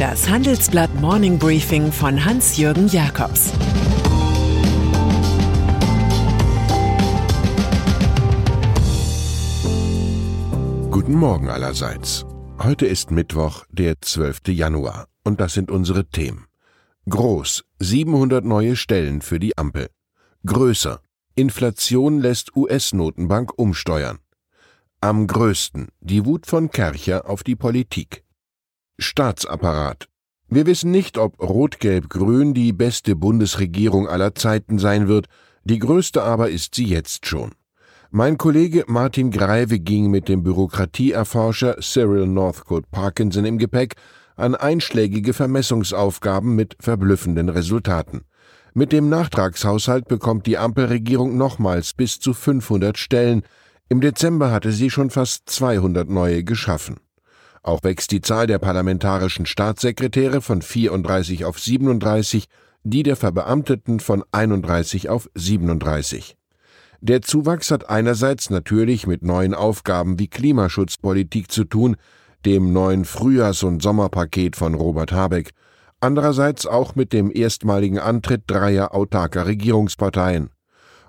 Das Handelsblatt Morning Briefing von Hans-Jürgen Jakobs Guten Morgen allerseits. Heute ist Mittwoch, der 12. Januar, und das sind unsere Themen. Groß, 700 neue Stellen für die Ampel. Größer, Inflation lässt US-Notenbank umsteuern. Am größten die Wut von Kercher auf die Politik. Staatsapparat. Wir wissen nicht, ob Rot-Gelb-Grün die beste Bundesregierung aller Zeiten sein wird, die größte aber ist sie jetzt schon. Mein Kollege Martin Greive ging mit dem Bürokratieerforscher Cyril Northcote Parkinson im Gepäck an einschlägige Vermessungsaufgaben mit verblüffenden Resultaten. Mit dem Nachtragshaushalt bekommt die Ampelregierung nochmals bis zu 500 Stellen. Im Dezember hatte sie schon fast 200 neue geschaffen. Auch wächst die Zahl der parlamentarischen Staatssekretäre von 34 auf 37, die der Verbeamteten von 31 auf 37. Der Zuwachs hat einerseits natürlich mit neuen Aufgaben wie Klimaschutzpolitik zu tun, dem neuen Frühjahrs- und Sommerpaket von Robert Habeck, andererseits auch mit dem erstmaligen Antritt dreier autarker Regierungsparteien.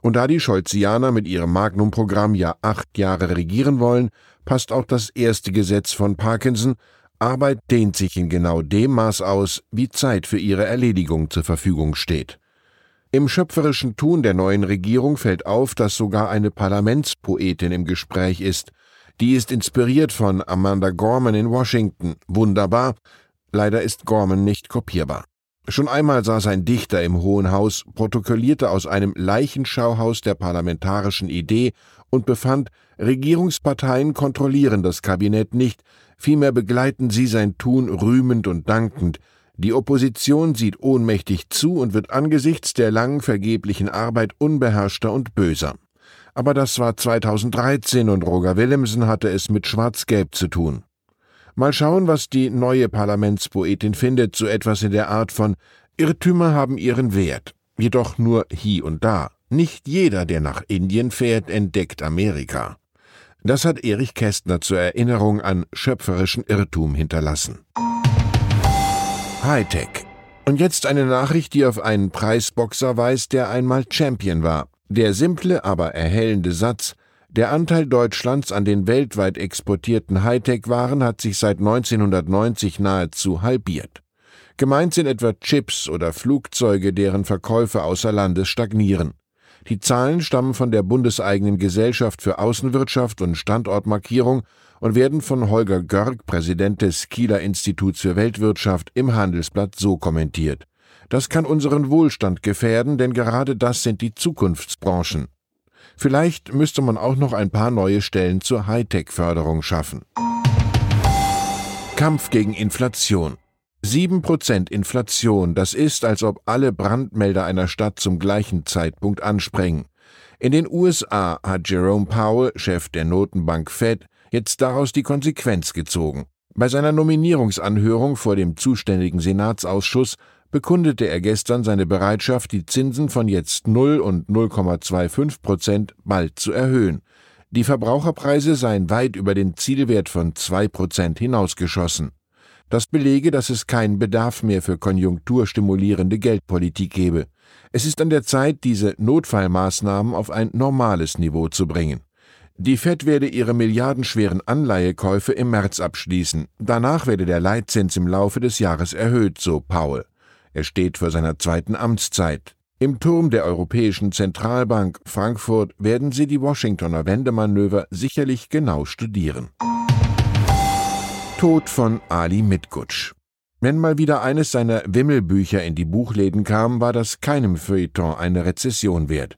Und da die Scholzianer mit ihrem Magnum-Programm ja acht Jahre regieren wollen, passt auch das erste Gesetz von Parkinson, Arbeit dehnt sich in genau dem Maß aus, wie Zeit für ihre Erledigung zur Verfügung steht. Im schöpferischen Tun der neuen Regierung fällt auf, dass sogar eine Parlamentspoetin im Gespräch ist. Die ist inspiriert von Amanda Gorman in Washington. Wunderbar, Leider ist Gorman nicht kopierbar. Schon einmal saß ein Dichter im Hohen Haus, protokollierte aus einem Leichenschauhaus der parlamentarischen Idee und befand, Regierungsparteien kontrollieren das Kabinett nicht, vielmehr begleiten sie sein Tun rühmend und dankend. Die Opposition sieht ohnmächtig zu und wird angesichts der langen vergeblichen Arbeit unbeherrschter und böser. Aber das war 2013 und Roger Willemsen hatte es mit Schwarz-Gelb zu tun. Mal schauen, was die neue Parlamentspoetin findet, so etwas in der Art von Irrtümer haben ihren Wert, jedoch nur hie und da. Nicht jeder, der nach Indien fährt, entdeckt Amerika. Das hat Erich Kästner zur Erinnerung an schöpferischen Irrtum hinterlassen. Hightech. Und jetzt eine Nachricht, die auf einen Preisboxer weist, der einmal Champion war. Der simple, aber erhellende Satz der Anteil Deutschlands an den weltweit exportierten Hightech-Waren hat sich seit 1990 nahezu halbiert. Gemeint sind etwa Chips oder Flugzeuge, deren Verkäufe außer Landes stagnieren. Die Zahlen stammen von der bundeseigenen Gesellschaft für Außenwirtschaft und Standortmarkierung und werden von Holger Görg, Präsident des Kieler Instituts für Weltwirtschaft, im Handelsblatt so kommentiert. Das kann unseren Wohlstand gefährden, denn gerade das sind die Zukunftsbranchen. Vielleicht müsste man auch noch ein paar neue Stellen zur Hightech-Förderung schaffen. Kampf gegen Inflation. 7% Inflation, das ist, als ob alle Brandmelder einer Stadt zum gleichen Zeitpunkt ansprengen. In den USA hat Jerome Powell, Chef der Notenbank Fed, jetzt daraus die Konsequenz gezogen. Bei seiner Nominierungsanhörung vor dem zuständigen Senatsausschuss bekundete er gestern seine Bereitschaft, die Zinsen von jetzt 0 und 0,25 Prozent bald zu erhöhen. Die Verbraucherpreise seien weit über den Zielwert von 2 Prozent hinausgeschossen. Das belege, dass es keinen Bedarf mehr für konjunkturstimulierende Geldpolitik gebe. Es ist an der Zeit, diese Notfallmaßnahmen auf ein normales Niveau zu bringen. Die Fed werde ihre milliardenschweren Anleihekäufe im März abschließen. Danach werde der Leitzins im Laufe des Jahres erhöht, so Powell. Er steht vor seiner zweiten Amtszeit. Im Turm der Europäischen Zentralbank Frankfurt werden Sie die Washingtoner Wendemanöver sicherlich genau studieren. Tod von Ali Mitgutsch. Wenn mal wieder eines seiner Wimmelbücher in die Buchläden kam, war das keinem Feuilleton eine Rezession wert.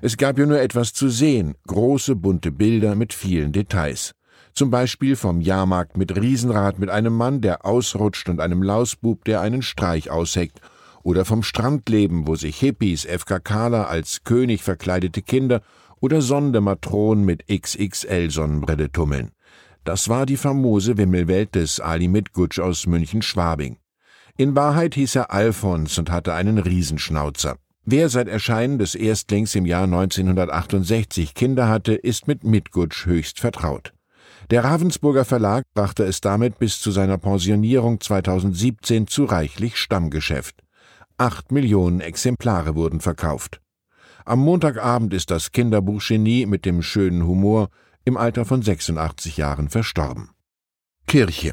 Es gab ja nur etwas zu sehen, große bunte Bilder mit vielen Details. Zum Beispiel vom Jahrmarkt mit Riesenrad mit einem Mann, der ausrutscht und einem Lausbub, der einen Streich ausheckt. Oder vom Strandleben, wo sich Hippies, FKKler als König verkleidete Kinder oder Sondematronen mit XXL-Sonnenbrille tummeln. Das war die famose Wimmelwelt des Ali Mitgutsch aus München-Schwabing. In Wahrheit hieß er Alfons und hatte einen Riesenschnauzer. Wer seit Erscheinen des Erstlings im Jahr 1968 Kinder hatte, ist mit Mitgutsch höchst vertraut. Der Ravensburger Verlag brachte es damit bis zu seiner Pensionierung 2017 zu reichlich Stammgeschäft. Acht Millionen Exemplare wurden verkauft. Am Montagabend ist das Kinderbuchgenie mit dem schönen Humor im Alter von 86 Jahren verstorben. Kirche.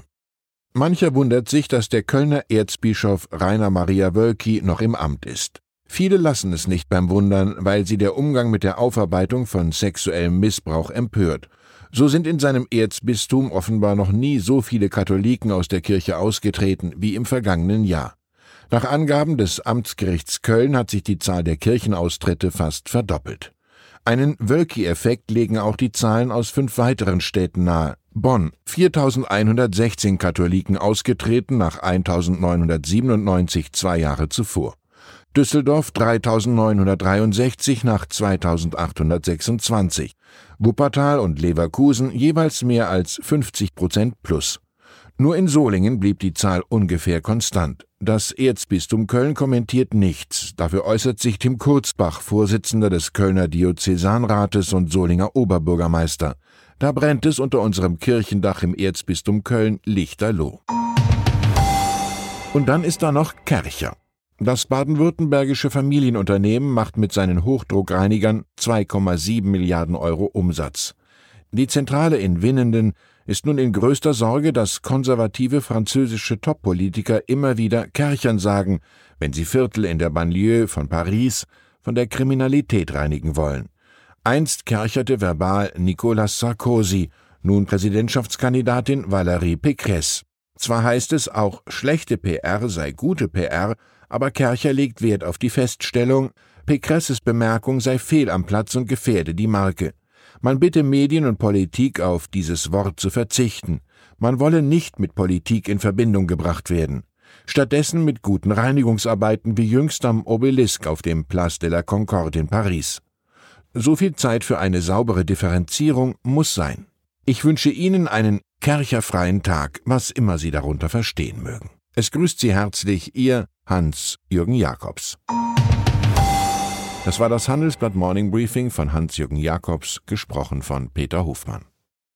Mancher wundert sich, dass der Kölner Erzbischof Rainer Maria Wölki noch im Amt ist. Viele lassen es nicht beim Wundern, weil sie der Umgang mit der Aufarbeitung von sexuellem Missbrauch empört. So sind in seinem Erzbistum offenbar noch nie so viele Katholiken aus der Kirche ausgetreten wie im vergangenen Jahr. Nach Angaben des Amtsgerichts Köln hat sich die Zahl der Kirchenaustritte fast verdoppelt. Einen Wölki-Effekt legen auch die Zahlen aus fünf weiteren Städten nahe. Bonn 4116 Katholiken ausgetreten nach 1997 zwei Jahre zuvor. Düsseldorf 3963 nach 2826. Wuppertal und Leverkusen jeweils mehr als 50 Prozent plus. Nur in Solingen blieb die Zahl ungefähr konstant. Das Erzbistum Köln kommentiert nichts. Dafür äußert sich Tim Kurzbach, Vorsitzender des Kölner Diözesanrates und Solinger Oberbürgermeister. Da brennt es unter unserem Kirchendach im Erzbistum Köln lichterloh. Und dann ist da noch Kercher. Das baden-württembergische Familienunternehmen macht mit seinen Hochdruckreinigern 2,7 Milliarden Euro Umsatz. Die Zentrale in Winnenden ist nun in größter Sorge, dass konservative französische Top-Politiker immer wieder Kerchern sagen, wenn sie Viertel in der Banlieue von Paris von der Kriminalität reinigen wollen. Einst kercherte verbal Nicolas Sarkozy, nun Präsidentschaftskandidatin Valérie Pécresse. Zwar heißt es auch, schlechte PR sei gute PR, aber Kercher legt Wert auf die Feststellung, Pécresses Bemerkung sei fehl am Platz und gefährde die Marke. Man bitte Medien und Politik auf dieses Wort zu verzichten. Man wolle nicht mit Politik in Verbindung gebracht werden. Stattdessen mit guten Reinigungsarbeiten wie jüngst am Obelisk auf dem Place de la Concorde in Paris. So viel Zeit für eine saubere Differenzierung muss sein. Ich wünsche Ihnen einen kercherfreien Tag, was immer Sie darunter verstehen mögen. Es grüßt Sie herzlich Ihr Hans-Jürgen Jakobs. Das war das Handelsblatt Morning Briefing von Hans-Jürgen Jakobs, gesprochen von Peter Hofmann.